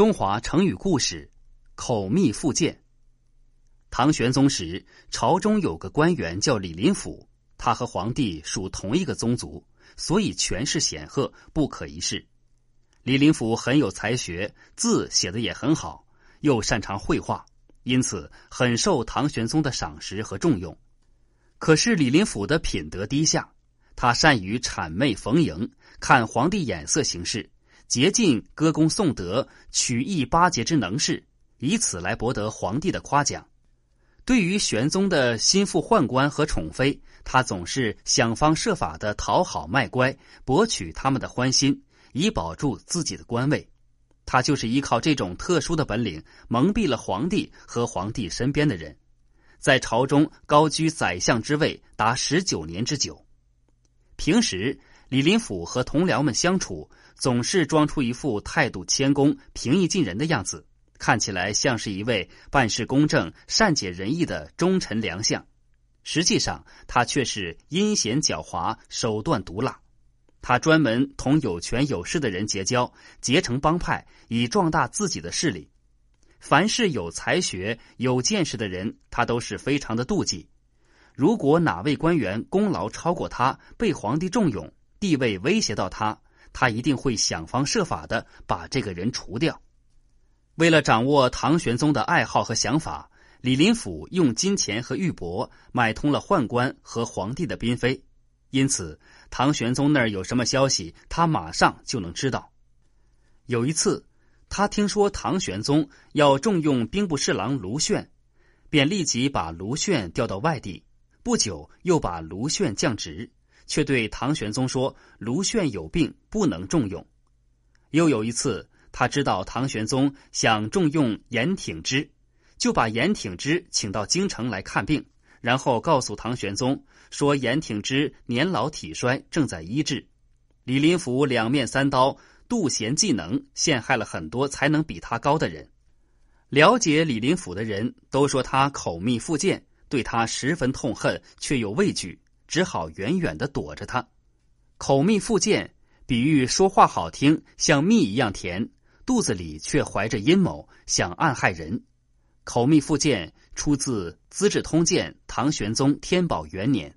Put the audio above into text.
中华成语故事：口蜜腹剑。唐玄宗时，朝中有个官员叫李林甫，他和皇帝属同一个宗族，所以权势显赫，不可一世。李林甫很有才学，字写的也很好，又擅长绘画，因此很受唐玄宗的赏识和重用。可是李林甫的品德低下，他善于谄媚逢迎，看皇帝眼色行事。竭尽歌功颂德、曲艺巴结之能事，以此来博得皇帝的夸奖。对于玄宗的心腹宦官和宠妃，他总是想方设法的讨好卖乖，博取他们的欢心，以保住自己的官位。他就是依靠这种特殊的本领，蒙蔽了皇帝和皇帝身边的人，在朝中高居宰相之位达十九年之久。平时，李林甫和同僚们相处。总是装出一副态度谦恭、平易近人的样子，看起来像是一位办事公正、善解人意的忠臣良相。实际上，他却是阴险狡猾、手段毒辣。他专门同有权有势的人结交，结成帮派，以壮大自己的势力。凡是有才学、有见识的人，他都是非常的妒忌。如果哪位官员功劳超过他，被皇帝重用，地位威胁到他。他一定会想方设法的把这个人除掉。为了掌握唐玄宗的爱好和想法，李林甫用金钱和玉帛买通了宦官和皇帝的嫔妃，因此唐玄宗那儿有什么消息，他马上就能知道。有一次，他听说唐玄宗要重用兵部侍郎卢炫，便立即把卢炫调到外地，不久又把卢炫降职。却对唐玄宗说：“卢炫有病，不能重用。”又有一次，他知道唐玄宗想重用严挺之，就把严挺之请到京城来看病，然后告诉唐玄宗说：“严挺之年老体衰，正在医治。”李林甫两面三刀，妒贤嫉能，陷害了很多才能比他高的人。了解李林甫的人都说他口蜜腹剑，对他十分痛恨，却又畏惧。只好远远的躲着他，口蜜腹剑，比喻说话好听，像蜜一样甜，肚子里却怀着阴谋，想暗害人。口蜜腹剑出自《资治通鉴》唐玄宗天宝元年。